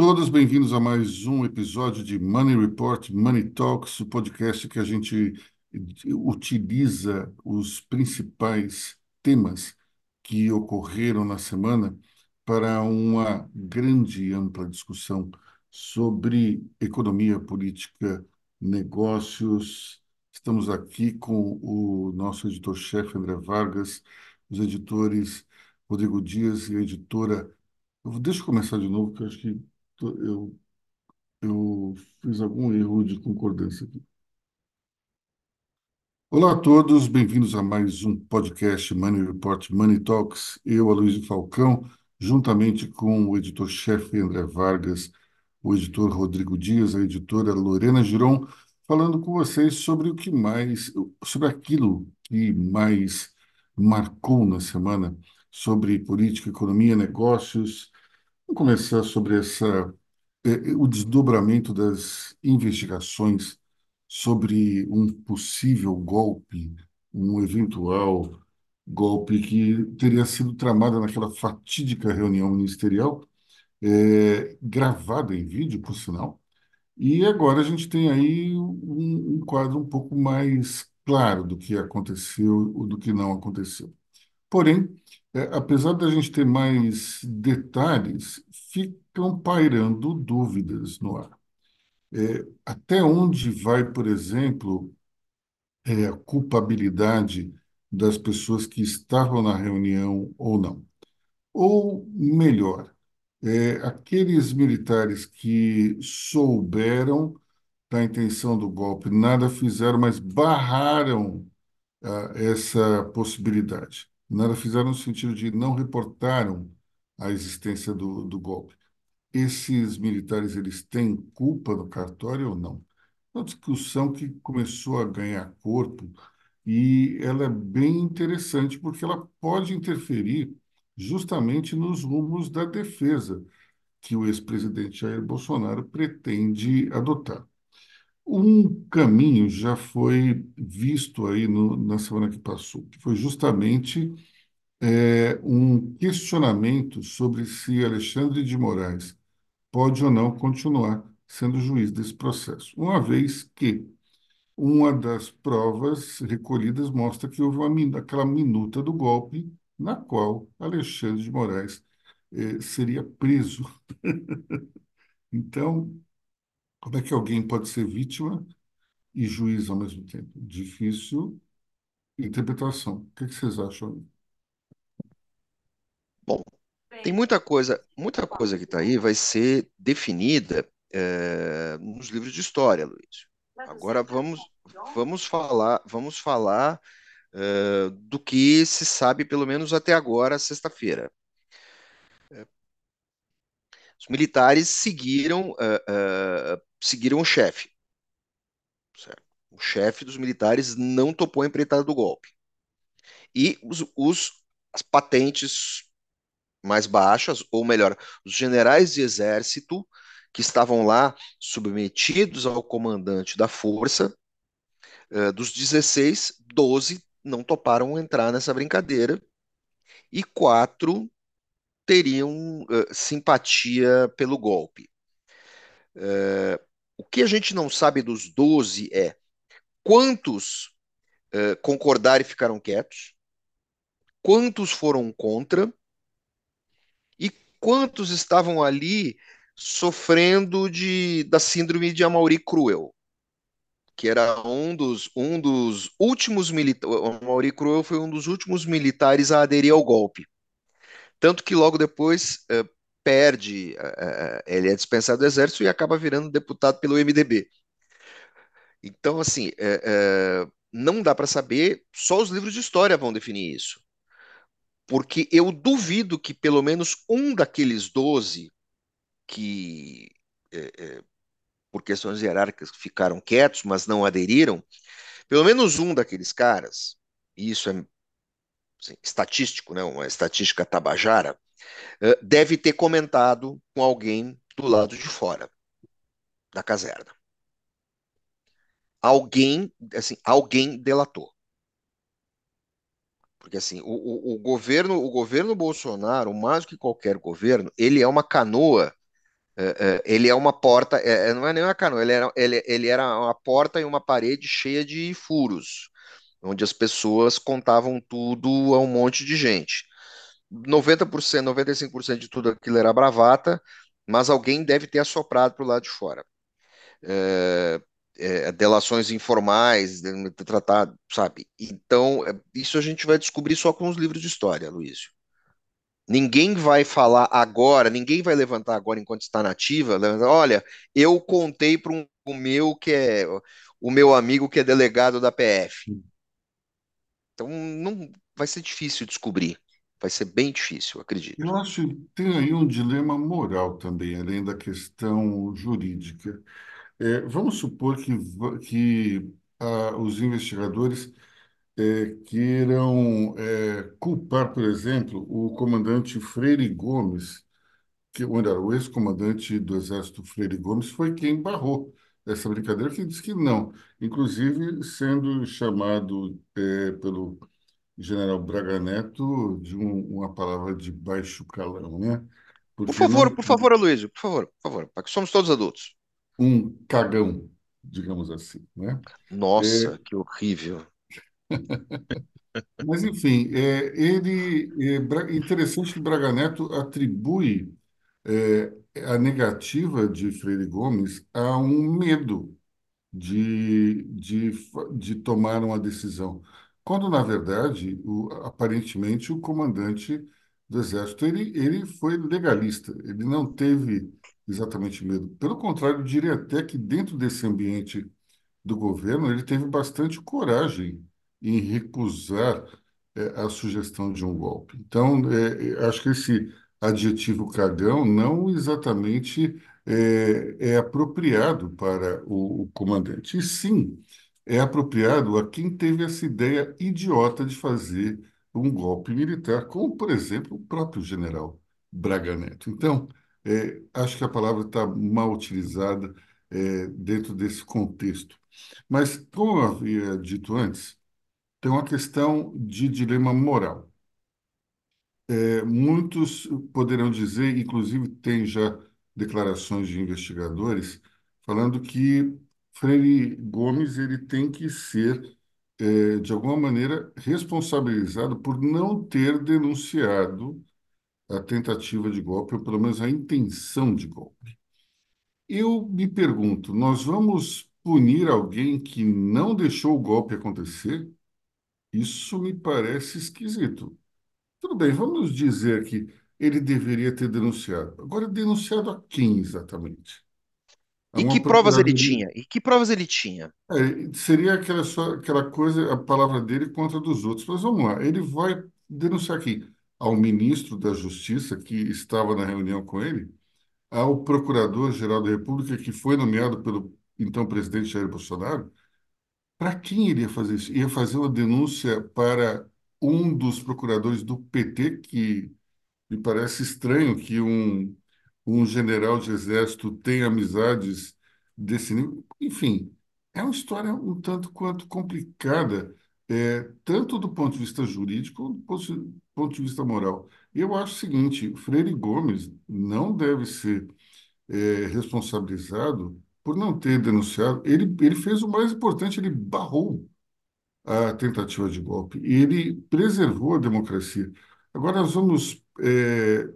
todos, bem-vindos a mais um episódio de Money Report, Money Talks, o podcast que a gente utiliza os principais temas que ocorreram na semana para uma grande e ampla discussão sobre economia, política, negócios. Estamos aqui com o nosso editor-chefe André Vargas, os editores Rodrigo Dias e a editora deixa eu começar de novo, porque eu acho que eu, eu fiz algum erro de concordância aqui. Olá a todos, bem-vindos a mais um podcast Money Report Money Talks. Eu, Aloysio Falcão, juntamente com o editor-chefe André Vargas, o editor Rodrigo Dias, a editora Lorena Giron, falando com vocês sobre o que mais, sobre aquilo que mais marcou na semana, sobre política, economia, negócios. Vamos começar sobre essa é, o desdobramento das investigações sobre um possível golpe, um eventual golpe que teria sido tramado naquela fatídica reunião ministerial, é, gravada em vídeo, por sinal. E agora a gente tem aí um, um quadro um pouco mais claro do que aconteceu ou do que não aconteceu. Porém, é, apesar da gente ter mais detalhes, ficam pairando dúvidas no ar. É, até onde vai, por exemplo, é, a culpabilidade das pessoas que estavam na reunião ou não? Ou melhor, é, aqueles militares que souberam da intenção do golpe, nada fizeram, mas barraram ah, essa possibilidade. Nada fizeram no sentido de não reportaram a existência do, do golpe. Esses militares, eles têm culpa no cartório ou não? Uma discussão que começou a ganhar corpo e ela é bem interessante porque ela pode interferir justamente nos rumos da defesa que o ex-presidente Jair Bolsonaro pretende adotar. Um caminho já foi visto aí no, na semana que passou, que foi justamente é, um questionamento sobre se Alexandre de Moraes pode ou não continuar sendo juiz desse processo, uma vez que uma das provas recolhidas mostra que houve uma, aquela minuta do golpe na qual Alexandre de Moraes eh, seria preso. Então, como é que alguém pode ser vítima e juiz ao mesmo tempo? Difícil interpretação. O que que vocês acham? Bom, tem muita coisa, muita coisa que está aí vai ser definida eh, nos livros de história, Luiz. Agora vamos, vamos falar, vamos falar eh, do que se sabe pelo menos até agora, sexta-feira. Os militares seguiram, eh, eh, seguiram o chefe, certo? O chefe dos militares não topou a empreitada do golpe. E os, os- as patentes mais baixas, ou melhor, os generais de exército que estavam lá submetidos ao comandante da força, eh, dos 16, 12 não toparam entrar nessa brincadeira e quatro teriam eh, simpatia pelo golpe. Eh, o que a gente não sabe dos 12 é quantos eh, concordaram e ficaram quietos, quantos foram contra e quantos estavam ali sofrendo de, da síndrome de Amaury Cruel, que era um dos, um dos últimos militares. O Amaury Cruel foi um dos últimos militares a aderir ao golpe. Tanto que logo depois eh, perde, eh, ele é dispensado do exército e acaba virando deputado pelo MDB. Então, assim, eh, não dá para saber, só os livros de história vão definir isso. Porque eu duvido que pelo menos um daqueles 12 que, por questões hierárquicas, ficaram quietos, mas não aderiram, pelo menos um daqueles caras, e isso é estatístico, né, uma estatística tabajara, eh, deve ter comentado com alguém do lado de fora da caserna. Alguém, assim, alguém delatou. Porque assim, o, o, o governo, o governo Bolsonaro, mais do que qualquer governo, ele é uma canoa É, é, ele é uma porta, não é nem uma canoa, ele era, ele, ele era uma porta e uma parede cheia de furos, onde as pessoas contavam tudo a um monte de gente. 90%, 95% de tudo aquilo era bravata, mas alguém deve ter assoprado para o lado de fora. É, é, delações informais, tratado, sabe? Então, é, isso a gente vai descobrir só com os livros de história, Luísio. Ninguém vai falar agora, ninguém vai levantar agora enquanto está nativa. Olha, eu contei para um, o meu que é o meu amigo que é delegado da PF. Então não vai ser difícil descobrir. Vai ser bem difícil, acredito. Eu acho que tem aí um dilema moral também, além da questão jurídica. É, vamos supor que, que ah, os investigadores é, queiram é, culpar, por exemplo, o comandante Freire Gomes, que era o ex-comandante do Exército Freire Gomes, foi quem barrou essa brincadeira, que disse que não, inclusive sendo chamado é, pelo general Braga Neto de um, uma palavra de baixo calão, né? Porque por favor, não... por favor, Aloysio, por favor, por favor, porque somos todos adultos. Um cagão, digamos assim, né? Nossa, é... que horrível. Mas, enfim, é, ele é interessante que Braga Neto atribui é, a negativa de Freire Gomes a um medo de, de, de tomar uma decisão, quando, na verdade, o, aparentemente, o comandante do Exército ele, ele foi legalista, ele não teve exatamente medo. Pelo contrário, eu diria até que dentro desse ambiente do governo, ele teve bastante coragem em recusar é, a sugestão de um golpe. Então, é, acho que esse adjetivo cagão não exatamente é, é apropriado para o, o, comandante, e sim é apropriado a quem teve essa ideia idiota de fazer um golpe militar, como, por exemplo, o próprio general Braga Neto. Então, é, acho que a palavra está mal utilizada é, dentro desse contexto. Mas, como eu havia dito antes, tem uma questão de dilema moral. É, muitos poderão dizer, inclusive tem já declarações de investigadores, falando que Freire Gomes ele tem que ser, é, de alguma maneira, responsabilizado por não ter denunciado a tentativa de golpe, ou pelo menos a intenção de golpe. Eu me pergunto, nós vamos punir alguém que não deixou o golpe acontecer? Isso me parece esquisito. Tudo bem, vamos dizer que ele deveria ter denunciado. Agora, denunciado a quem exatamente? A e que provas ele tinha? E que provas ele tinha? É, seria aquela, só, aquela coisa, a palavra dele contra dos outros. Mas vamos lá, ele vai denunciar quem? Ao ministro da Justiça, que estava na reunião com ele, ao procurador-geral da República, que foi nomeado pelo então presidente Jair Bolsonaro, para quem iria fazer isso? Ia fazer uma denúncia para um dos procuradores do PT, que me parece estranho que um, um general de exército tenha amizades desse nível. Enfim, é uma história um tanto quanto complicada, é, tanto do ponto de vista jurídico quanto do ponto de vista moral. Eu acho o seguinte: Freire Gomes não deve ser é, responsabilizado por não ter denunciado, ele, ele fez o mais importante, ele barrou a tentativa de golpe e ele preservou a democracia. Agora nós vamos é,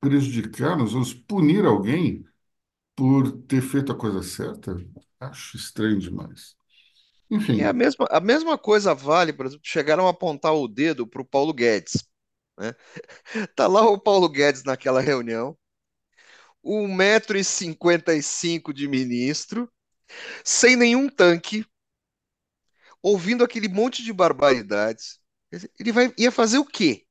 prejudicar, nós vamos punir alguém por ter feito a coisa certa? Acho estranho demais. Enfim. É a mesma, a mesma coisa vale, por exemplo, chegaram a apontar o dedo para o Paulo Guedes. Né? Tá lá o Paulo Guedes naquela reunião, 1,55m de ministro, sem nenhum tanque, ouvindo aquele monte de barbaridades. Ele vai, ia fazer o quê?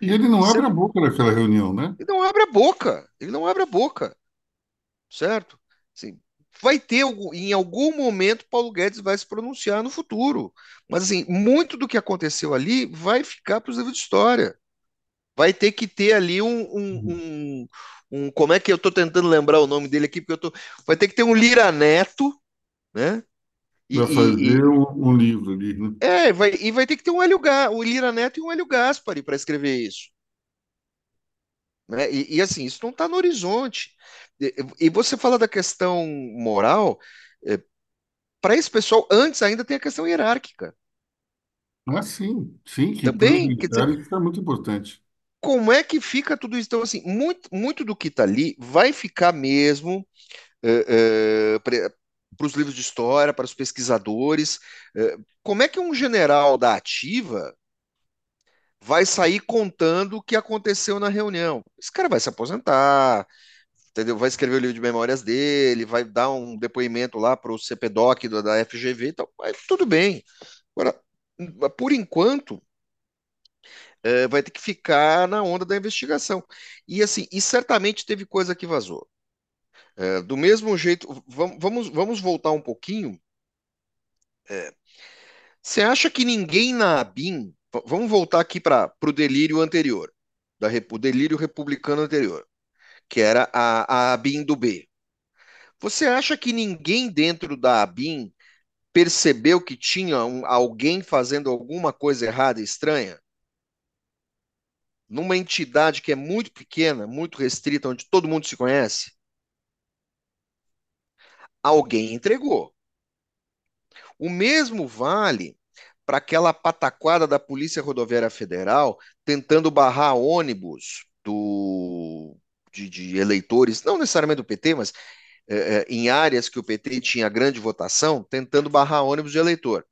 E ele não abre a boca naquela reunião, né? Ele não abre a boca. Ele não abre a boca. Certo? Assim, vai ter, em algum momento, Paulo Guedes vai se pronunciar no futuro. Mas, assim, muito do que aconteceu ali vai ficar para os livros de história. Vai ter que ter ali um, um, uhum. um, um, como é que eu estou tentando lembrar o nome dele aqui, porque eu tô, vai ter que ter um Lira Neto, né? Para fazer e, um, um, livro ali, né? É, vai, e vai ter que ter um Hélio o Lira Neto e um Hélio Gaspari para escrever isso. né? E, e, assim, isso não está no horizonte. E, e, você fala da questão moral, é, para esse pessoal, antes ainda tem a questão hierárquica. Ah, sim, sim, que Também, quer dizer, isso é muito importante. como é que fica tudo isso? Então, assim, muito, muito do que está ali vai ficar mesmo é, é, para os livros de história, para os pesquisadores. É, como é que um general da ativa vai sair contando o que aconteceu na reunião? Esse cara vai se aposentar, entendeu? Vai escrever o livro de memórias dele, vai dar um depoimento lá para o CPDOC da FGV, então, tudo bem. Agora, por enquanto, é, vai ter que ficar na onda da investigação. E assim, e certamente teve coisa que vazou. É, do mesmo jeito, vamos, vamos voltar um pouquinho. É, você acha que ninguém na ABIN. Vamos voltar aqui para o delírio anterior, da, o delírio republicano anterior, que era a, a ABIN do B. Você acha que ninguém dentro da ABIN percebeu que tinha um, alguém fazendo alguma coisa errada e estranha? Numa entidade que é muito pequena, muito restrita, onde todo mundo se conhece? Alguém entregou. O mesmo vale para aquela pataquada da Polícia Rodoviária Federal tentando barrar ônibus do, de, de eleitores, não necessariamente do PT, mas é, é, em áreas que o PT tinha grande votação, tentando barrar ônibus de eleitor.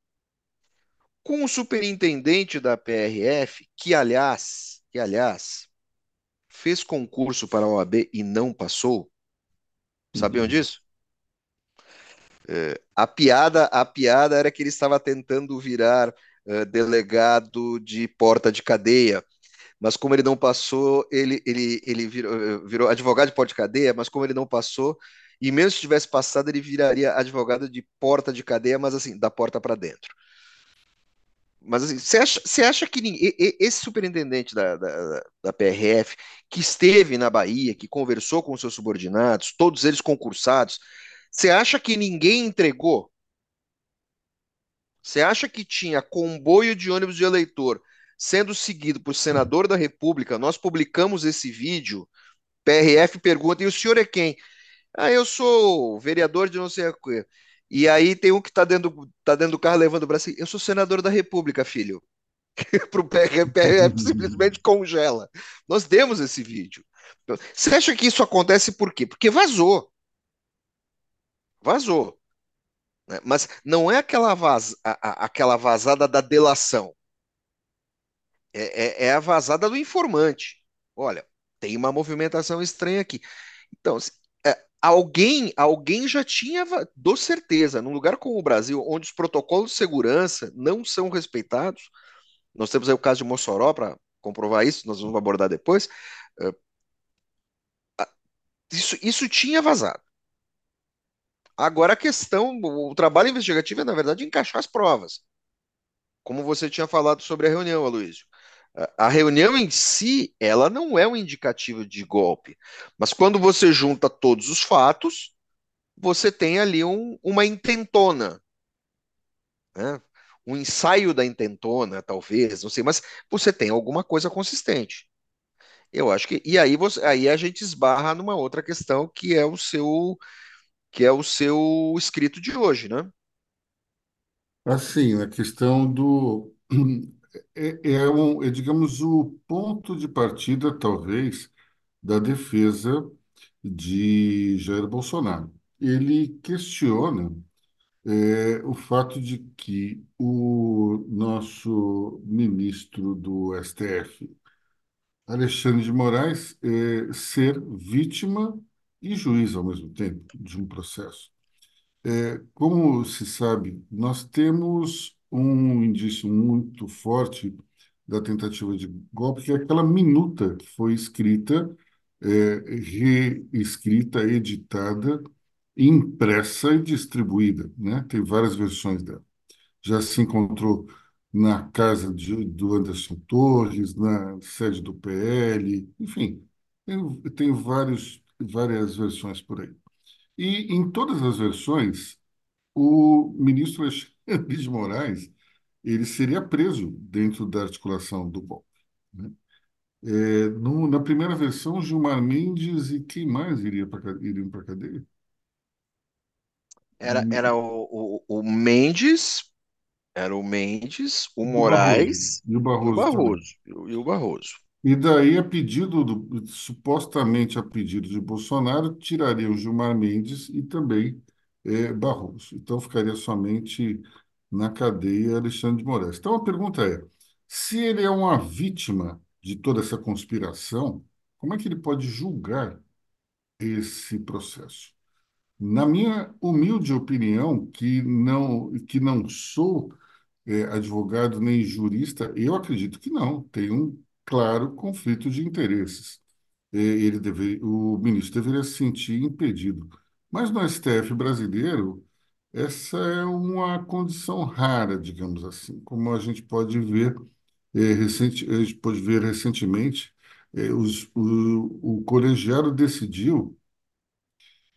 Com o superintendente da PRF, que aliás, que aliás, fez concurso para a OAB e não passou. Sabiam uhum. disso? É, a piada, a piada era que ele estava tentando virar uh, delegado de porta de cadeia, mas como ele não passou, ele, ele, ele virou, virou advogado de porta de cadeia, mas como ele não passou, e mesmo se tivesse passado, ele viraria advogado de porta de cadeia, mas assim, da porta para dentro. Mas assim, você acha, acha que ninguém, esse superintendente da, da, da, PRF, que esteve na Bahia, que conversou com seus subordinados, todos eles concursados, você acha que ninguém entregou? Você acha que tinha comboio de ônibus de eleitor sendo seguido por senador da República? Nós publicamos esse vídeo. PRF pergunta: e o senhor é quem? Ah, eu sou vereador de não sei o quê. E aí tem um que está dentro, tá dentro do carro levando o braço. Eu sou senador da República, filho. Para o PRF, PRF simplesmente congela. Nós demos esse vídeo. Você acha que isso acontece por quê? Porque vazou vazou. Né? Mas não é aquela, vaz, a, a, aquela vazada da delação. É, é, é, a vazada do informante. Olha, tem uma movimentação estranha aqui. Então, é, alguém, alguém já tinha, dou certeza, num lugar como o Brasil, onde os protocolos de segurança não são respeitados, nós temos aí o caso de Mossoró para comprovar isso, nós vamos abordar depois. É, isso, isso tinha vazado. Agora a questão, o trabalho investigativo é, na verdade, encaixar as provas. Como você tinha falado sobre a reunião, Aloysio. A reunião em si, ela não é um indicativo de golpe. Mas quando você junta todos os fatos, você tem ali um, uma intentona. Né? Um ensaio da intentona, talvez, não sei, mas você tem alguma coisa consistente. Eu acho que. E aí, você, aí a gente esbarra numa outra questão que é o seu que é o seu escrito de hoje, né? Assim, a questão do é, é, um, é, digamos, o ponto de partida, talvez, da defesa de Jair Bolsonaro. Ele questiona é, o fato de que o nosso ministro do STF, Alexandre de Moraes, é, ser vítima e juiz ao mesmo tempo de um processo. É, como se sabe, nós temos um indício muito forte da tentativa de golpe, que é aquela minuta que foi escrita, é, reescrita, editada, impressa e distribuída. Né? Tem várias versões dela. Já se encontrou na casa de, do Anderson Torres, na sede do PL, enfim, tem, tem vários várias versões por aí. E em todas as versões, o ministro Alexandre de Moraes ele seria preso dentro da articulação do golpe. Né? É, no- na primeira versão, Gilmar Mendes e quem mais iria para iriam para cadeia? Era, era o, o, o Mendes, era o Mendes, o o Barroso. Moraes E o e o Barroso. Barroso. E o, e o Barroso. E daí, a pedido do, supostamente a pedido de Bolsonaro, tirariam Gilmar Mendes e também eh, Barroso. Então, ficaria somente na cadeia Alexandre de Moraes. Então, a pergunta é: se ele é uma vítima de toda essa conspiração, como é que ele pode julgar esse processo? Na minha humilde opinião, que não, que não sou é, advogado nem jurista, eu acredito que não. Tem um claro conflito de interesses. Ele deve, o ministro deveria se sentir impedido. Mas no STF brasileiro, essa é uma condição rara, digamos assim, como a gente pode ver, é, recente, a gente pode ver recentemente, é, os, o, o colegiado decidiu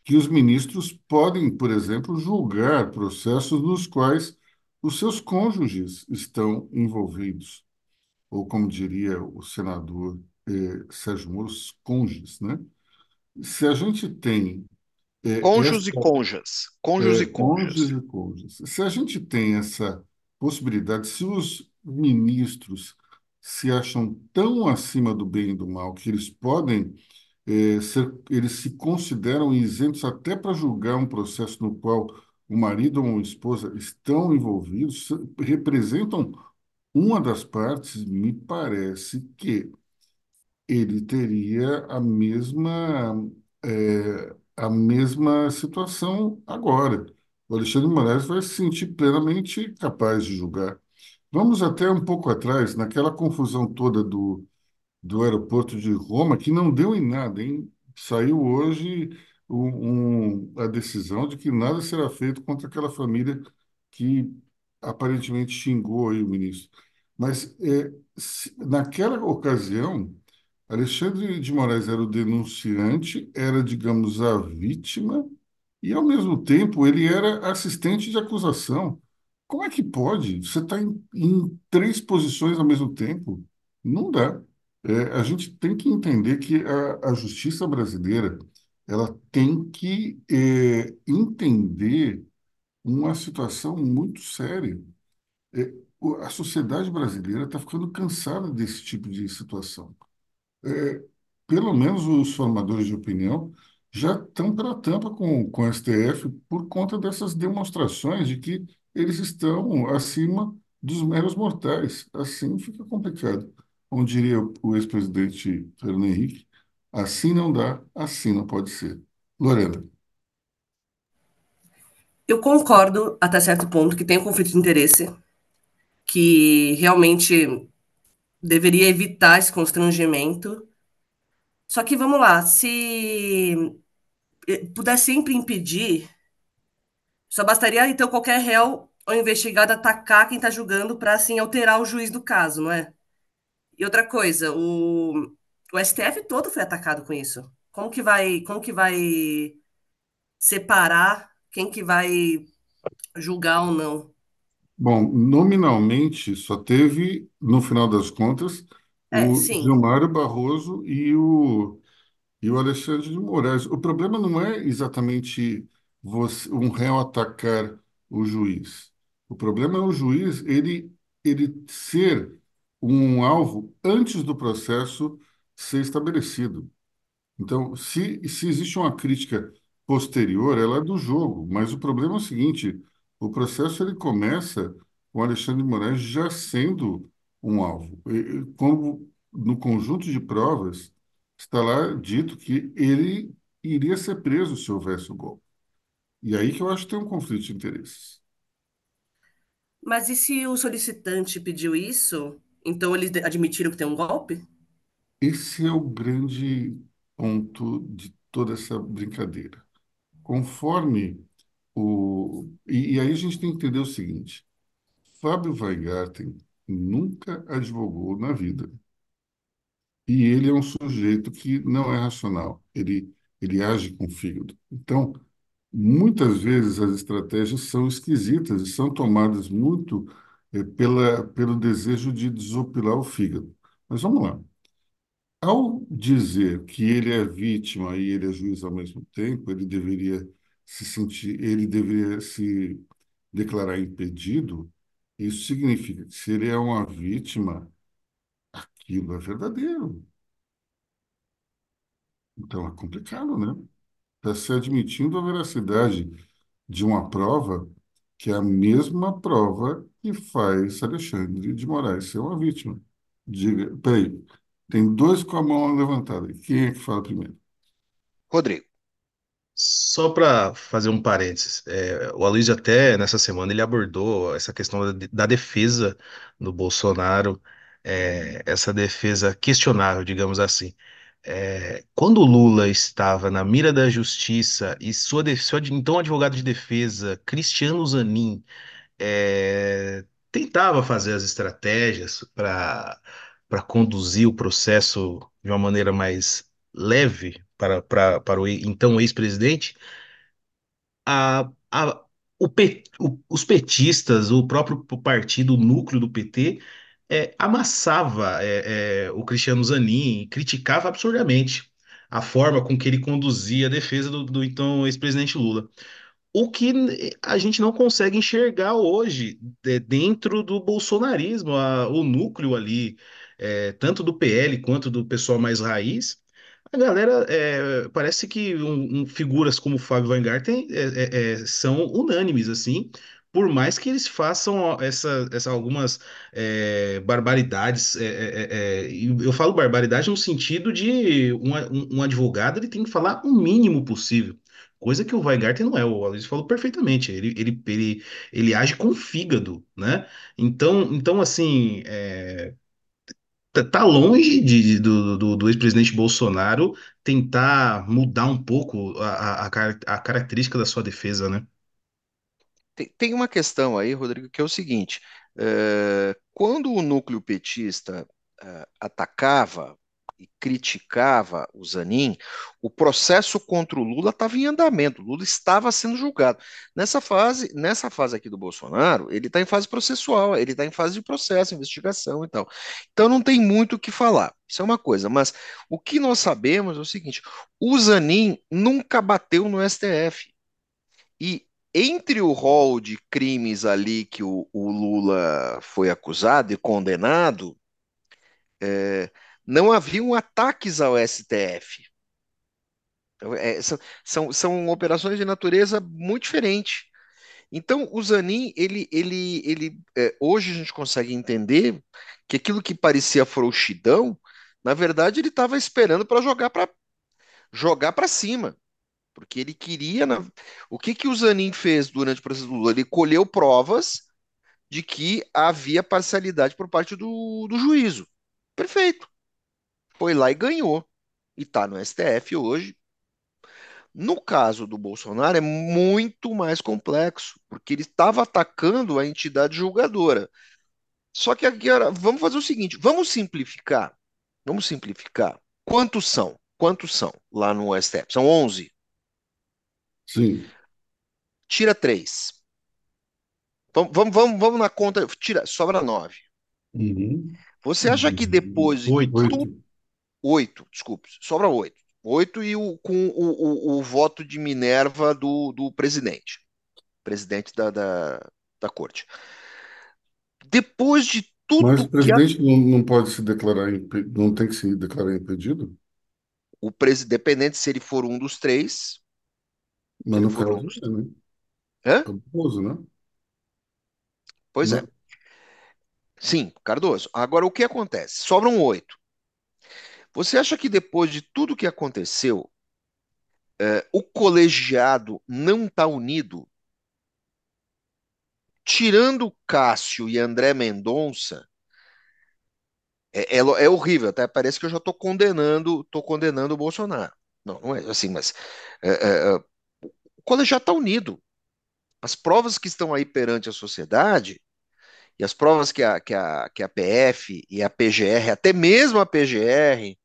que os ministros podem, por exemplo, julgar processos nos quais os seus cônjuges estão envolvidos, ou como diria o senador eh, Sérgio Moro, cônjuges, né? Se a gente tem eh, essa Cônjuges e conjas. Cônjuges é, e cônjuges e cônjuges, se a gente tem essa possibilidade, se os ministros se acham tão acima do bem e do mal que eles podem é, ser- eles se consideram isentos até para julgar um processo no qual o marido ou a esposa estão envolvidos, se- representam uma das partes, me parece que ele teria a mesma, é, a mesma situação agora. O Alexandre Moraes vai se sentir plenamente capaz de julgar. Vamos até um pouco atrás, naquela confusão toda do do aeroporto de Roma, que não deu em nada, hein? Saiu hoje um, um- a decisão de que nada será feito contra aquela família que aparentemente xingou aí o ministro. Mas é, se- naquela ocasião, Alexandre de Moraes era o denunciante, era, digamos, a vítima, e ao mesmo tempo ele era assistente de acusação. Como é que pode? Você está em, em três posições ao mesmo tempo? Não dá. É, a gente tem que entender que a, a justiça brasileira ela tem que é, entender uma situação muito séria. A sociedade brasileira está ficando cansada desse tipo de situação é, pelo menos os formadores de opinião já estão pela tampa com, com o STF por conta dessas demonstrações de que eles estão acima dos meros mortais. Assim fica complicado. Como diria o ex-presidente Fernando Henrique, assim não dá, assim não pode ser. Lorena, Eu concordo até certo ponto que tem um conflito de interesse, que realmente deveria evitar esse constrangimento. Só que vamos lá, se puder sempre impedir, só bastaria então qualquer réu ou investigado atacar quem está julgando para assim alterar o juiz do caso, não é? E outra coisa, o, o STF todo foi atacado com isso. Como que vai, como que vai separar quem que vai julgar ou não? Bom, nominalmente só teve, no final das contas, É, o sim, Gilmar Barroso e o E o Alexandre de Moraes. O problema não é exatamente você, um réu atacar o juiz. O problema é o juiz ele, ele ser um alvo antes do processo ser estabelecido. Então, se, se existe uma crítica posterior, ela é do jogo, mas o problema é o seguinte, o processo ele começa com Alexandre de Moraes já sendo um alvo. E- Como no conjunto de provas está lá dito que ele iria ser preso se houvesse o golpe. E aí que eu acho que tem um conflito de interesses. Mas e se o solicitante pediu isso, então eles admitiram que tem um golpe? Esse é o grande ponto de toda essa brincadeira. Conforme o... E, e aí a gente tem que entender o seguinte, Fábio Weingarten nunca advogou na vida. E ele é um sujeito que não é racional. Ele, ele age com o fígado. Então, muitas vezes as estratégias são esquisitas e são tomadas muito eh, pela, pelo desejo de desopilar o fígado. Mas vamos lá. Ao dizer que ele é vítima e ele é juiz ao mesmo tempo, ele deveria se sentir, ele deveria se declarar impedido. Isso significa que se ele é uma vítima, aquilo é verdadeiro. Então é complicado, né? Está se admitindo a veracidade de uma prova que é a mesma prova que faz Alexandre de Moraes ser uma vítima. Diga, peraí, tem dois com a mão levantada. Quem é que fala primeiro? Rodrigo. Só para fazer um parênteses, é, o Aloysio até nessa semana ele abordou essa questão da, da defesa do Bolsonaro, é, essa defesa questionável, digamos assim. É, quando o Lula estava na mira da justiça e sua, sua então advogado de defesa, Cristiano Zanin, é, tentava fazer as estratégias para para conduzir o processo de uma maneira mais leve para, para, para o então ex-presidente, a, a, o, os petistas, o próprio partido, o núcleo do PT, é, amassava é, é, o Cristiano Zanin, criticava absurdamente a forma com que ele conduzia a defesa do, do então ex-presidente Lula. O que a gente não consegue enxergar hoje dentro do bolsonarismo, a- o núcleo ali, é, tanto do PL quanto do pessoal mais raiz, a galera é, parece que um- um- figuras como o Fábio Weingarten é, é, é, são unânimes, assim, por mais que eles façam essa, essa algumas é, barbaridades. é, é, é, é, eu falo barbaridade no sentido de um, um um advogado ele tem que falar o mínimo possível. Coisa que o Weingarten não é, o Aloysio falou perfeitamente. Ele, ele, ele, ele age com fígado, né? Então, então assim, tá, tá longe de, do, do, do ex-presidente Bolsonaro tentar mudar um pouco a, a, a car- a característica da sua defesa, né? Tem, tem uma questão aí, Rodrigo, que é o seguinte: eh, quando o núcleo petista eh, atacava e criticava o Zanin, o processo contra o Lula estava em andamento, o Lula estava sendo julgado. Nessa fase, nessa fase aqui do Bolsonaro, ele está em fase processual, ele está em fase de processo, investigação e tal. Então não tem muito o que falar. Isso é uma coisa, mas o que nós sabemos é o seguinte: o Zanin nunca bateu no STF. E entre o rol de crimes ali que o, o Lula foi acusado e condenado, é, não haviam ataques ao STF. Então, é, são, são, são operações de natureza muito diferente. Então, o Zanin, ele, ele, ele, é, hoje a gente consegue entender que aquilo que parecia frouxidão, na verdade, ele estava esperando para jogar para jogar para cima. Porque ele queria. na- O que que o Zanin fez durante o processo do Lula? Ele colheu provas de que havia parcialidade por parte do, do juízo. Perfeito. Foi lá e ganhou. E está no STF hoje. No caso do Bolsonaro, é muito mais complexo, porque ele estava atacando a entidade julgadora. Só que agora, vamos fazer o seguinte: vamos simplificar. Vamos simplificar. Quantos são? Quantos são lá no STF? São 11. Sim. Tira 3. Vamos, vamos, vamos, vamos na conta. Tira, sobra 9. Uhum. Você acha que depois de Oito. tudo. Oito. 8, desculpe, sobra 8. 8 e o, com o, o, o voto de Minerva do, do presidente. Presidente da, da, da corte. Depois de Mas o tudo que a, presidente não, não pode se declarar, impe- não tem que se declarar impedido? o presidente, dependente se ele for um dos três, Mas no for um dos. é, né? Hã? Cardoso, né? Pois é. Não. Sim, Cardoso. Agora, o que acontece? Sobram oito. Você acha que depois de tudo que aconteceu, eh, o colegiado não está unido? Tirando Cássio e André Mendonça, é, é, é horrível, até parece que eu já estou condenando, tô condenando o Bolsonaro. Não, não é assim, mas é, é, é, o colegiado está unido. As provas que estão aí perante a sociedade e as provas que a, que a, que a PF e a PGR, até mesmo a PGR,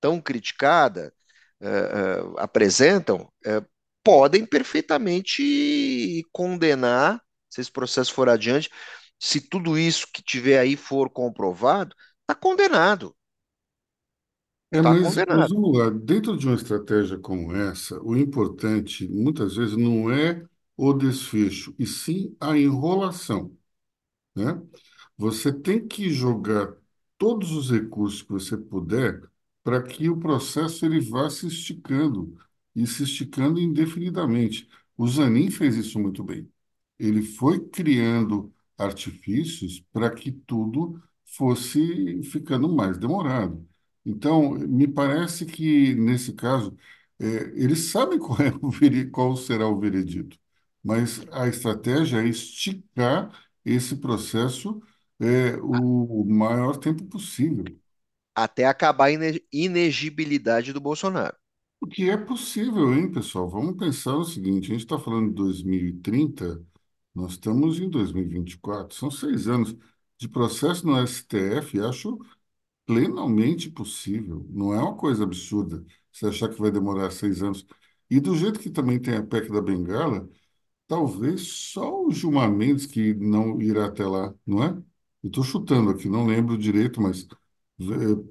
tão criticada, é, é, apresentam, é, podem perfeitamente condenar, se esse processo for adiante, se tudo isso que tiver aí for comprovado, está condenado. É, Tá mas, mas condenado. vamos lá, dentro de uma estratégia como essa, o importante, muitas vezes, não é o desfecho, e sim a enrolação, né? Você tem que jogar todos os recursos que você puder para que o processo ele vá se esticando e se esticando indefinidamente. O Zanin fez isso muito bem. Ele foi criando artifícios para que tudo fosse ficando mais demorado. Então, me parece que, nesse caso, eh, eles sabem qual é o qual será o veredito, mas a estratégia é esticar esse processo é, o maior tempo possível. Até acabar a ine- inegibilidade do Bolsonaro. O que é possível, hein, pessoal? Vamos pensar o seguinte: a gente está falando de 2030, nós estamos em 2024, são seis anos de processo no STF, acho plenamente possível. Não é uma coisa absurda você achar que vai demorar seis anos. E do jeito que também tem a PEC da Bengala. Talvez só o Gilmar Mendes que não irá até lá, não é? Eu estou chutando aqui, não lembro direito, mas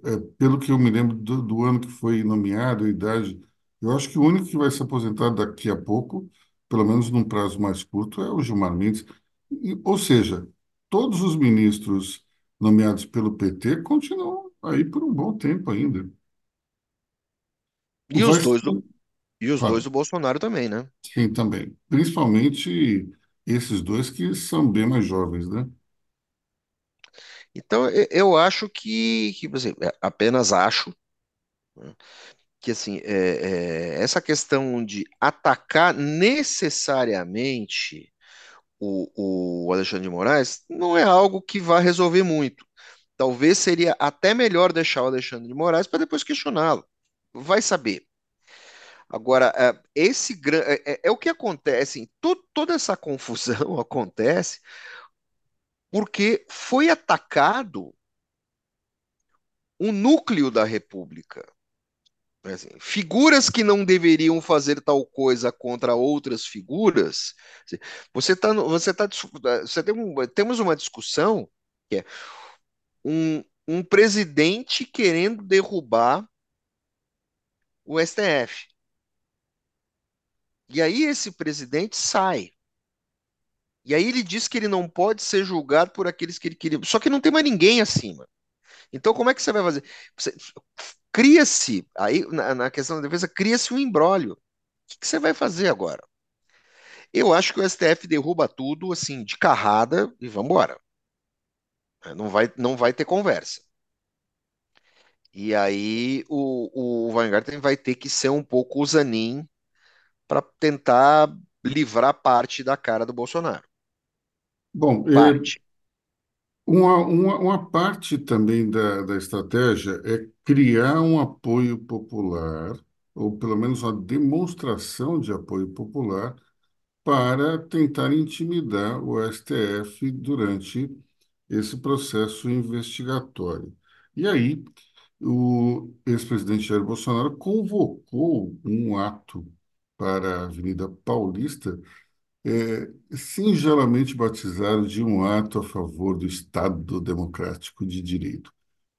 é, é, pelo que eu me lembro do, do ano que foi nomeado, a idade, eu acho que o único que vai se aposentar daqui a pouco, pelo menos num prazo mais curto, é o Gilmar Mendes. E, ou seja, todos os ministros nomeados pelo PT continuam aí por um bom tempo ainda. E os Vai dois do, e os dois do Bolsonaro também, né? sim, também. Principalmente esses dois que são bem mais jovens, né? Então, eu acho que, que assim, apenas acho, né, que assim, é, é, essa questão de atacar necessariamente o, o Alexandre de Moraes não é algo que vá resolver muito. Talvez seria até melhor deixar o Alexandre de Moraes para depois questioná-lo. Vai saber. Agora, é, esse é, é- é o que acontece, assim, to- toda essa confusão acontece porque foi atacado o núcleo da República. assim, figuras que não deveriam fazer tal coisa contra outras figuras. assim, Você tá, no- você tá, dis- você tem um- temos uma discussão que é um, um presidente querendo derrubar o STF. E aí esse presidente sai. E aí ele diz que ele não pode ser julgado por aqueles que ele queria. Só que não tem mais ninguém acima. Então, como é que você vai fazer? Cria-se, aí na, na questão da defesa, cria-se um imbróglio. O que que você vai fazer agora? Eu acho que o STF derruba tudo assim de carrada e vamos embora. Não vai, não vai ter conversa. E aí o, o Weingarten vai ter que ser um pouco o Zanin para tentar livrar parte da cara do Bolsonaro. Bom, é, Parte. uma, uma, uma parte também da, da estratégia é criar um apoio popular, ou pelo menos uma demonstração de apoio popular, para tentar intimidar o STF durante esse processo investigatório. E aí, o ex-presidente Jair Bolsonaro convocou um ato para a Avenida Paulista é singelamente batizado de um ato a favor do Estado Democrático de Direito.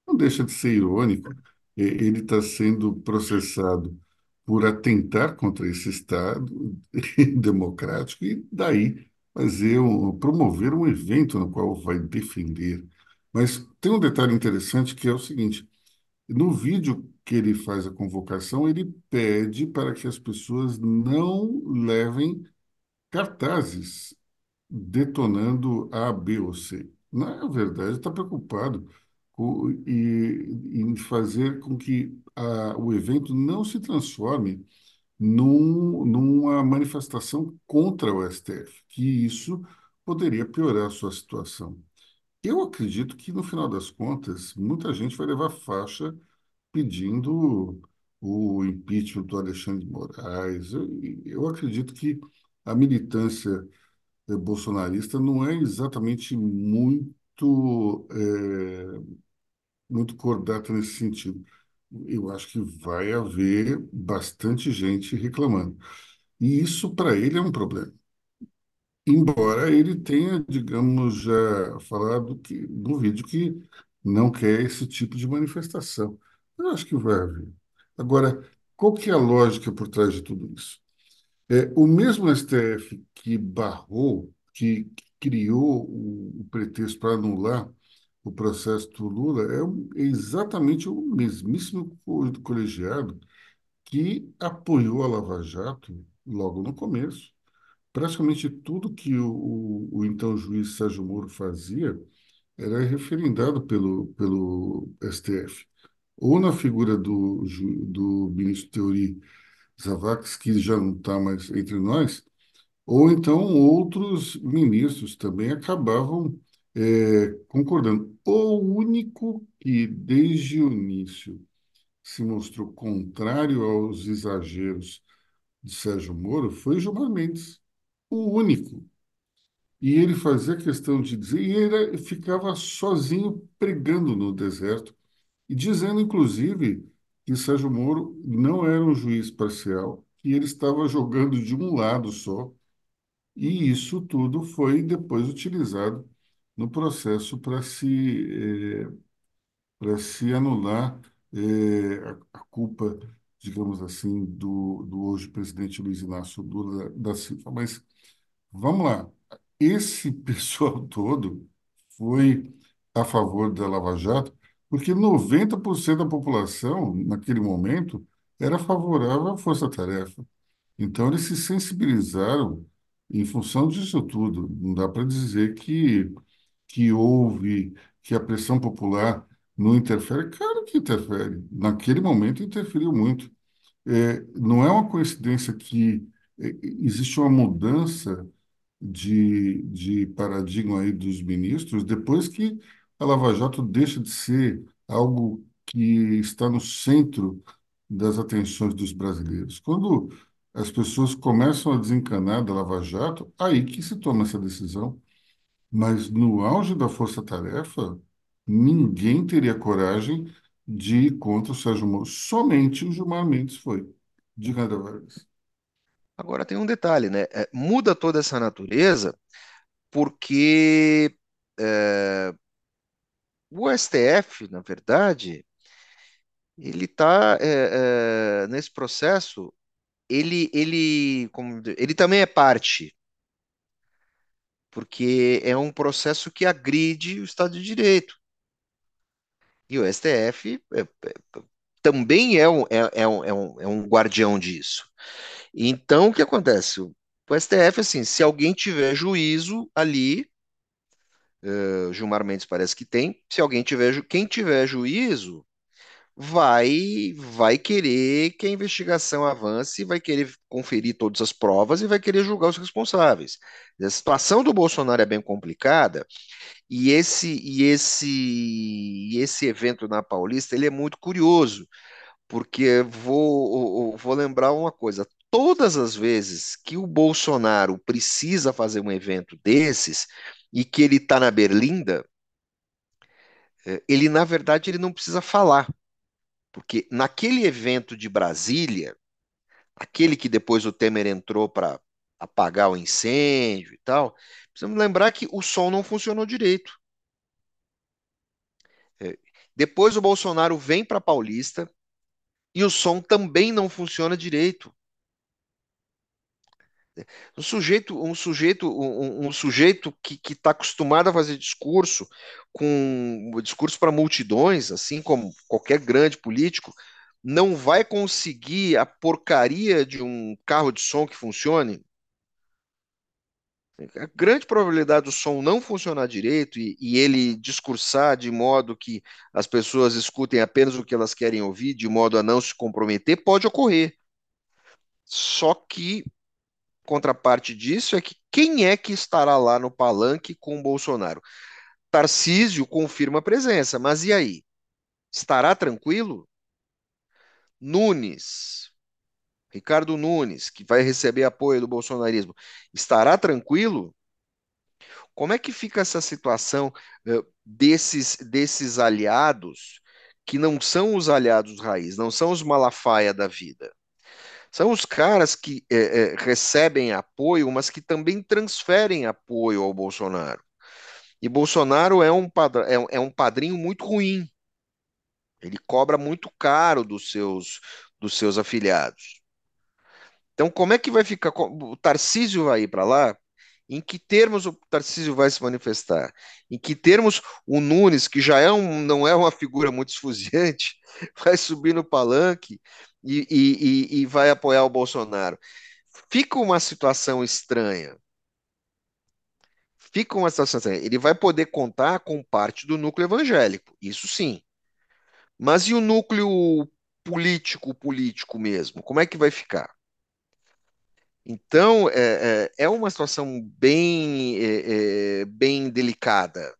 Não deixa de ser irônico, é, ele está sendo processado por atentar contra esse Estado democrático e daí fazer um, promover um evento no qual vai defender. Mas tem um detalhe interessante que é o seguinte: no vídeo que ele faz a convocação, ele pede para que as pessoas não levem cartazes detonando A, B ou C. Na verdade, está preocupado com, e, em fazer com que a, o evento não se transforme num, numa manifestação contra o STF, que isso poderia piorar a sua situação. Eu acredito que, no final das contas, muita gente vai levar faixa pedindo o impeachment do Alexandre de Moraes. Eu, eu acredito que a militância eh, bolsonarista não é exatamente muito, eh, muito cordata nesse sentido. Eu acho que vai haver bastante gente reclamando. E isso, para ele, é um problema. Embora ele tenha, digamos, já falado que, no vídeo que não quer esse tipo de manifestação. Eu acho que vai haver. Agora, qual que é a lógica por trás de tudo isso? É, o mesmo STF que barrou, que criou o, o pretexto para anular o processo do Lula, é, o- é exatamente o mesmíssimo co- colegiado que apoiou a Lava Jato logo no começo. Praticamente tudo que o, o, o então juiz Sérgio Moro fazia era referendado pelo, pelo STF. Ou na figura do, do ministro Teori Zavascki, que já não está mais entre nós, ou então outros ministros também acabavam é, concordando. O único que, desde o início, se mostrou contrário aos exageros de Sérgio Moro foi Gilmar Mendes. O único. E ele fazia questão de dizer, e ele ficava sozinho pregando no deserto, e dizendo, inclusive, que Sérgio Moro não era um juiz parcial, que ele estava jogando de um lado só, e isso tudo foi depois utilizado no processo para se, eh, para se anular eh, a, a culpa, digamos assim, do, do hoje presidente Luiz Inácio Lula da Silva. Mas vamos lá, esse pessoal todo foi a favor da Lava Jato, porque 90% da população, naquele momento, era favorável à força-tarefa. Então, eles se sensibilizaram em função disso tudo. Não dá para dizer que, que houve, que a pressão popular não interfere. Claro que interfere. Naquele momento, interferiu muito. É, não é uma coincidência que é, existe uma mudança de, de paradigma aí dos ministros depois que a Lava Jato deixa de ser algo que está no centro das atenções dos brasileiros. Quando as pessoas começam a desencanar da Lava Jato, aí que se toma essa decisão. Mas no auge da força-tarefa, ninguém teria coragem de ir contra o Sérgio Moro. Somente o Gilmar Mendes foi. Diga, André Vargas. Agora tem um detalhe, né? É, muda toda essa natureza porque é, o STF, na verdade, ele está nesse processo, ele, ele, como, ele também é parte, porque é um processo que agride o Estado de Direito. E o STF é, é, também é um, é, é é um, é um guardião disso. Então, o que acontece? O STF, assim, se alguém tiver juízo ali, uh, Gilmar Mendes parece que tem, se alguém tiver, quem tiver juízo, vai, vai querer que a investigação avance, vai querer conferir todas as provas e vai querer julgar os responsáveis. A situação do Bolsonaro é bem complicada e esse, e esse, e esse evento na Paulista, ele é muito curioso, porque vou, vou lembrar uma coisa. Todas as vezes que o Bolsonaro precisa fazer um evento desses e que ele está na Berlinda, eh, ele na verdade ele não precisa falar, porque naquele evento de Brasília, aquele que depois o Temer entrou para apagar o incêndio e tal, precisamos lembrar que o som não funcionou direito. Eh, Depois o Bolsonaro vem para Paulista e o som também não funciona direito. Um sujeito, um sujeito, um, um sujeito que está acostumado a fazer discurso com discurso para multidões, assim como qualquer grande político, não vai conseguir a porcaria de um carro de som que funcione. A grande probabilidade do som não funcionar direito e, e ele discursar de modo que as pessoas escutem apenas o que elas querem ouvir, de modo a não se comprometer, pode ocorrer. Só que contraparte disso é que quem é que estará lá no palanque com o Bolsonaro? Tarcísio confirma a presença, mas e aí? Estará tranquilo? Nunes, Ricardo Nunes, que vai receber apoio do bolsonarismo, estará tranquilo? Como é que fica essa situação eh, desses, desses aliados que não são os aliados raiz, não são os Malafaia da vida? São os caras que é, é, recebem apoio, mas que também transferem apoio ao Bolsonaro. E Bolsonaro é um, padr é, é um padrinho muito ruim. Ele cobra muito caro dos seus, dos seus afiliados. Então, como é que vai ficar? O Tarcísio vai ir para lá? Em que termos o Tarcísio vai se manifestar? Em que termos o Nunes, que já é um, não é uma figura muito esfuziante, vai subir no palanque e, e, e, vai apoiar o Bolsonaro? Fica uma situação estranha. Fica uma situação estranha. Ele vai poder contar com parte do núcleo evangélico, isso sim. Mas e o núcleo político, político mesmo? Como é que vai ficar? Então, é, é, é uma situação bem, é, é, bem delicada.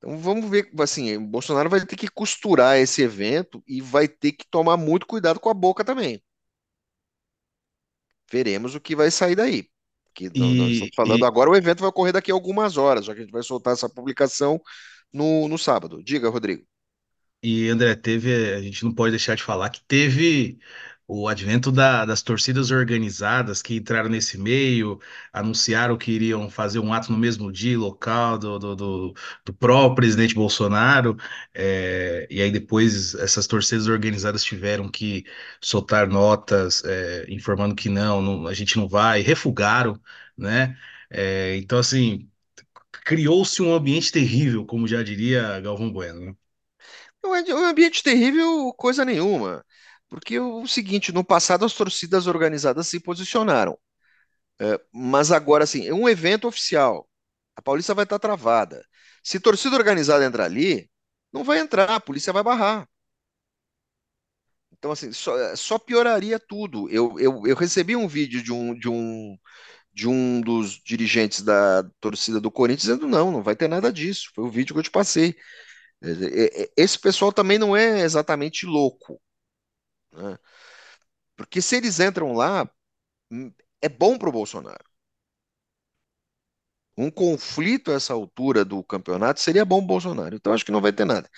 Então, vamos ver, assim, o Bolsonaro vai ter que costurar esse evento e vai ter que tomar muito cuidado com a boca também. Veremos o que vai sair daí. Que nós estamos E, falando e, agora, o evento vai ocorrer daqui a algumas horas, já que a gente vai soltar essa publicação no, no sábado. Diga, Rodrigo. E André, teve, a gente não pode deixar de falar que teve o advento da- das torcidas organizadas que entraram nesse meio, anunciaram que iriam fazer um ato no mesmo dia, local do, do, do, do próprio presidente Bolsonaro, é, e aí depois essas torcidas organizadas tiveram que soltar notas, é, informando que não, não, a gente não vai, refugaram, né? É, então, assim, criou-se um ambiente terrível, como já diria Galvão Bueno, né? É um ambiente terrível, coisa nenhuma. Porque o seguinte, no passado as torcidas organizadas se posicionaram. É, mas agora, assim, é um evento oficial. A Paulista vai estar travada. Se torcida organizada entrar ali, não vai entrar, a polícia vai barrar. Então, assim, só, é, só pioraria tudo. Eu, eu, eu recebi um vídeo de um, de um, de um dos dirigentes da torcida do Corinthians dizendo: não, não vai ter nada disso. Foi o vídeo que eu te passei. É, Esse pessoal também não é exatamente louco, né? Porque se eles entram lá, hum, é bom para o Bolsonaro. Um conflito a essa altura do campeonato seria bom pro Bolsonaro. Então acho que não vai ter nada.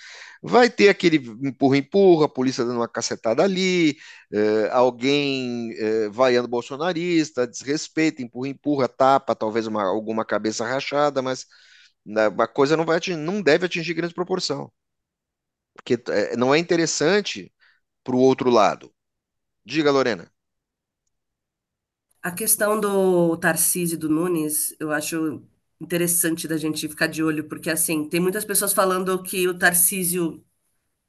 Vai ter aquele empurra-empurra, a polícia dando uma cacetada ali, eh, alguém eh, vaiando bolsonarista, desrespeita, empurra-empurra, tapa, talvez uma- alguma cabeça rachada, mas né, a coisa não vai atingir- não deve atingir grande proporção. Porque eh, não é interessante para o outro lado. Diga, Lorena. A questão do Tarcísio e do Nunes, eu acho interessante da gente ficar de olho, porque assim, tem muitas pessoas falando que o Tarcísio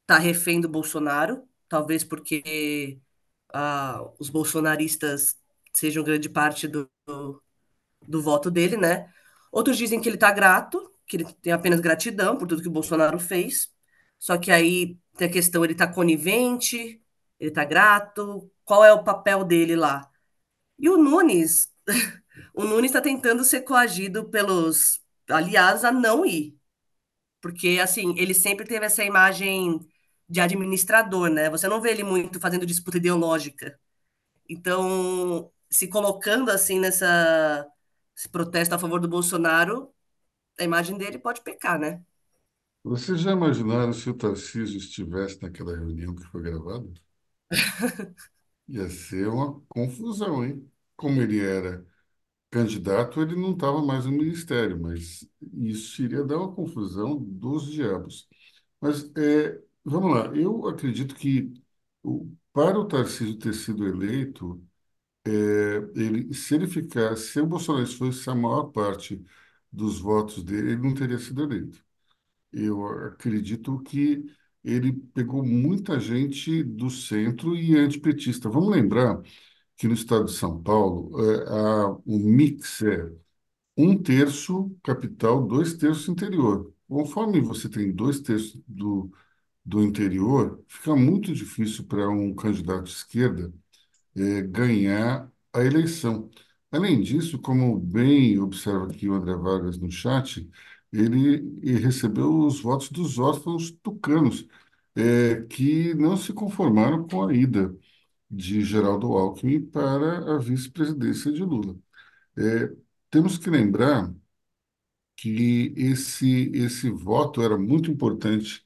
tá refém do Bolsonaro, talvez porque ah, os bolsonaristas sejam grande parte do, do, voto dele, né? Outros dizem que ele tá grato, que ele tem apenas gratidão por tudo que o Bolsonaro fez. Só que aí tem a questão, ele tá conivente, ele tá grato, qual é o papel dele lá? E o Nunes, o Nunes está tentando ser coagido pelos aliados a não ir, porque assim, ele sempre teve essa imagem de administrador, né? Você não vê ele muito fazendo disputa ideológica. Então, se colocando assim nessa protesto a favor do Bolsonaro, a imagem dele pode pecar, né? Vocês já imaginaram se o Tarcísio estivesse naquela reunião que foi gravada? Ia ser uma confusão, hein? Como ele era candidato, ele não estava mais no ministério, mas isso iria dar uma confusão dos diabos. Mas é, vamos lá, eu acredito que o- para o Tarcísio ter sido eleito, é, ele, se ele ficasse, se o Bolsonaro fosse a maior parte dos votos dele, ele não teria sido eleito. Eu acredito que ele pegou muita gente do centro e antipetista. Vamos lembrar que no estado de São Paulo, é, a, o mix é um terço capital, dois terços interior. Conforme você tem dois terços do, do interior, fica muito difícil para um candidato de esquerda eh, ganhar a eleição. Além disso, como bem observa aqui o André Vargas no chat, ele, recebeu os votos dos órfãos tucanos, eh, que não se conformaram com a ida de Geraldo Alckmin para a vice-presidência de Lula. Eh, temos que lembrar que esse, esse voto era muito importante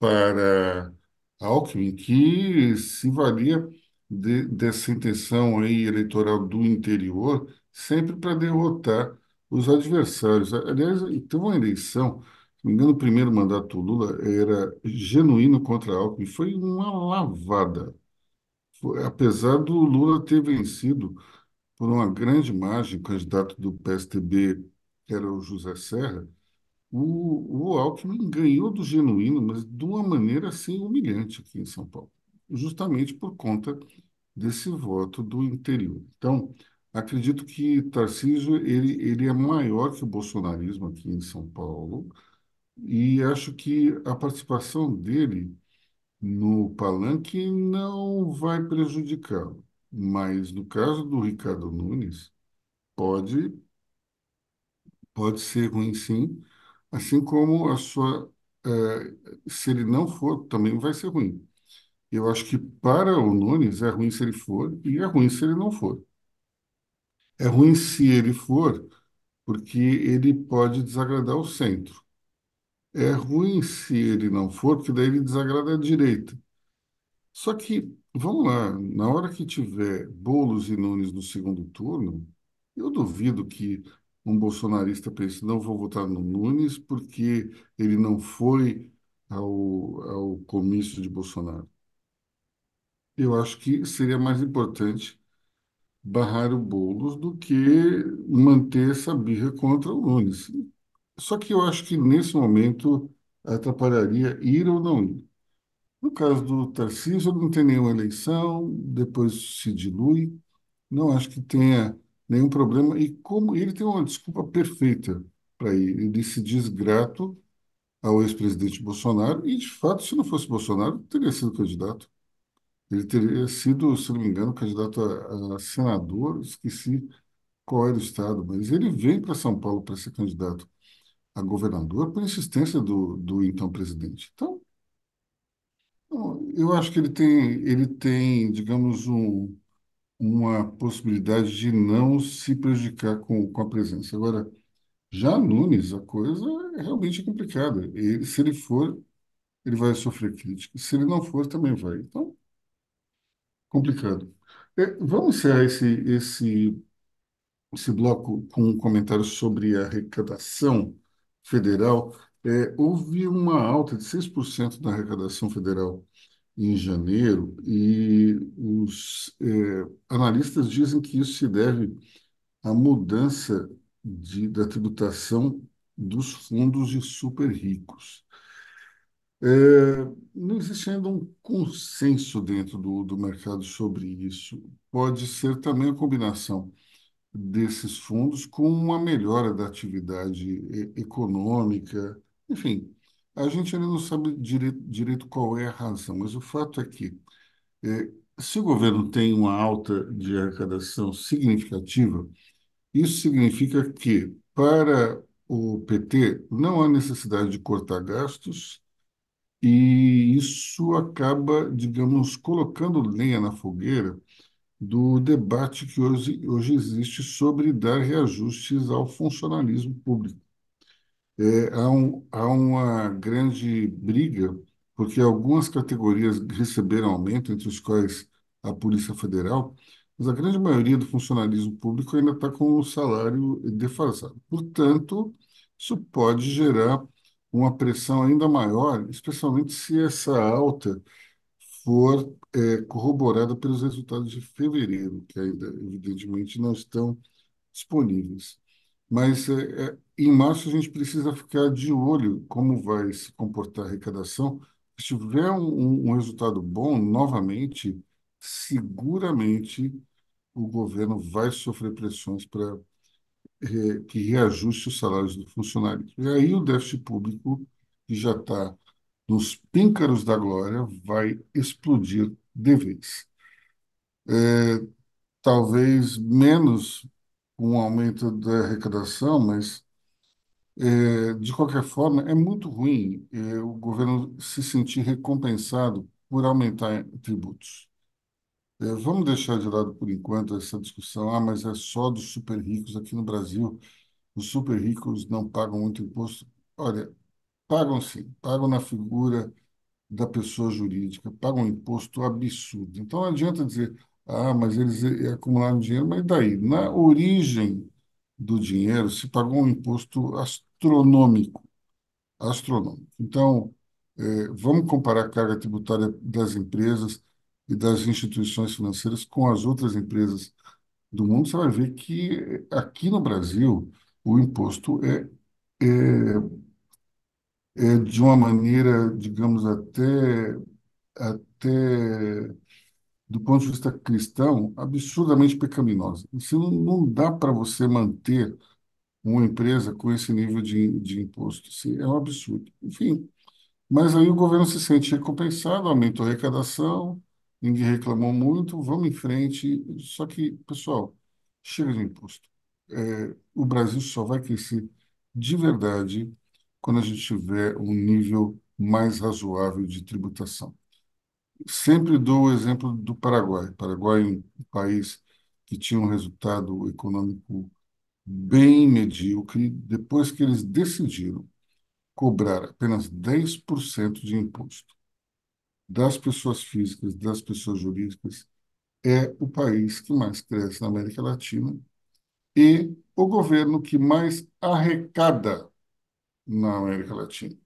para Alckmin, que se valia de- dessa intenção aí eleitoral do interior sempre para derrotar os adversários. Aliás, teve uma eleição Se não me engano, o primeiro mandato do Lula era genuíno contra Alckmin, foi uma lavada. Foi- apesar do Lula ter vencido por uma grande margem, o candidato do PSDB, que era o José Serra, o, o Alckmin ganhou do genuíno, mas de uma maneira assim humilhante aqui em São Paulo, justamente por conta desse voto do interior. Então, acredito que Tarcísio ele, ele é maior que o bolsonarismo aqui em São Paulo e acho que a participação dele no palanque não vai prejudicá-lo. Mas no caso do Ricardo Nunes, pode, pode ser ruim sim, assim como a sua, eh, se ele não for, também vai ser ruim. Eu acho que para o Nunes é ruim se ele for e é ruim se ele não for. É ruim se ele for, porque ele pode desagradar o centro. É ruim se ele não for, porque daí ele desagrada a direita. Só que, vamos lá, na hora que tiver Boulos e Nunes no segundo turno, eu duvido que um bolsonarista pense, não vou votar no Nunes porque ele não foi ao, ao comício de Bolsonaro. Eu acho que seria mais importante barrar o Boulos do que manter essa birra contra o Nunes. Só que eu acho que nesse momento atrapalharia ir ou não ir. No caso do Tarcísio, não tem nenhuma eleição, depois se dilui. Não acho que tenha nenhum problema. E como ele tem uma desculpa perfeita para ir, ele se diz grato ao ex-presidente Bolsonaro, e de fato, se não fosse Bolsonaro, teria sido candidato. Ele teria sido, se não me engano, candidato a, a senador, esqueci qual era o estado, mas ele vem para São Paulo para ser candidato a governador por insistência do, do então presidente. Então, Eu acho que ele tem, ele tem, digamos, um, uma possibilidade de não se prejudicar com, com a presença. Agora, já Nunes, a coisa é realmente complicada. Ele, se ele for, ele vai sofrer crítica. Se ele não for, também vai. Então, complicado. É, vamos encerrar esse, esse, esse bloco com um comentário sobre a arrecadação federal. É, houve uma alta de 6% da arrecadação federal em janeiro, e os eh, analistas dizem que isso se deve à mudança de, da tributação dos fundos de super ricos. Eh, não existe ainda um consenso dentro do, do mercado sobre isso. Pode ser também a combinação desses fundos com uma melhora da atividade econômica, enfim. A gente ainda não sabe direito, direito qual é a razão, mas o fato é que é, se o governo tem uma alta de arrecadação significativa, isso significa que, para o PT, não há necessidade de cortar gastos, e isso acaba, digamos, colocando lenha na fogueira do debate que hoje, hoje existe sobre dar reajustes ao funcionalismo público. É, há, um, há uma grande briga, porque algumas categorias receberam aumento, entre os quais a Polícia Federal, mas a grande maioria do funcionalismo público ainda está com o salário defasado. Portanto, isso pode gerar uma pressão ainda maior, especialmente se essa alta for é, corroborada pelos resultados de fevereiro, que ainda, evidentemente, não estão disponíveis. Mas é, é, em março a gente precisa ficar de olho como vai se comportar a arrecadação. Se tiver um, um resultado bom, novamente, seguramente o governo vai sofrer pressões para que reajuste os salários do funcionário. E aí o déficit público, que já está nos píncaros da glória, vai explodir de vez. Talvez menos com o aumento da arrecadação, mas É, de qualquer forma, é muito ruim, é, o governo se sentir recompensado por aumentar tributos. É, vamos deixar de lado por enquanto essa discussão, ah, mas é só dos super ricos aqui no Brasil. Os super ricos não pagam muito imposto. Olha, pagam sim, pagam na figura da pessoa jurídica, pagam um imposto absurdo. Então não adianta dizer, ah, mas eles acumularam dinheiro, mas daí? Na origem do dinheiro se pagou um imposto astronômico. astronômico. Então, é, vamos comparar a carga tributária das empresas e das instituições financeiras com as outras empresas do mundo, você vai ver que aqui no Brasil o imposto é, é, é de uma maneira, digamos, até, até do ponto de vista cristão, absurdamente pecaminosa. Isso não, não dá para você manter uma empresa com esse nível de, de imposto. Isso é um absurdo. Enfim, mas aí o governo se sente recompensado, aumentou a arrecadação, ninguém reclamou muito, vamos em frente. Só que, pessoal, chega de imposto. É, o Brasil só vai crescer de verdade quando a gente tiver um nível mais razoável de tributação. Sempre dou o exemplo do Paraguai. Paraguai é um país que tinha um resultado econômico bem medíocre depois que eles decidiram cobrar apenas 10% de imposto das pessoas físicas, das pessoas jurídicas, é o país que mais cresce na América Latina e o governo que mais arrecada na América Latina.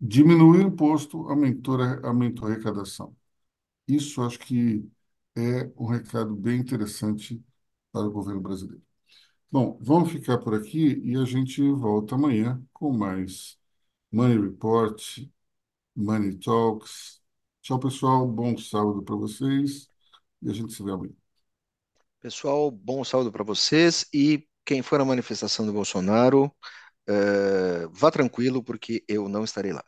Diminuiu o imposto, aumentou, aumentou a arrecadação. Isso acho que é um recado bem interessante para o governo brasileiro. Bom, vamos ficar por aqui e a gente volta amanhã com mais Money Report, Money Talks. Tchau, pessoal. Bom sábado para vocês e a gente se vê amanhã. Pessoal, bom sábado para vocês e quem for na manifestação do Bolsonaro, uh, vá tranquilo porque eu não estarei lá.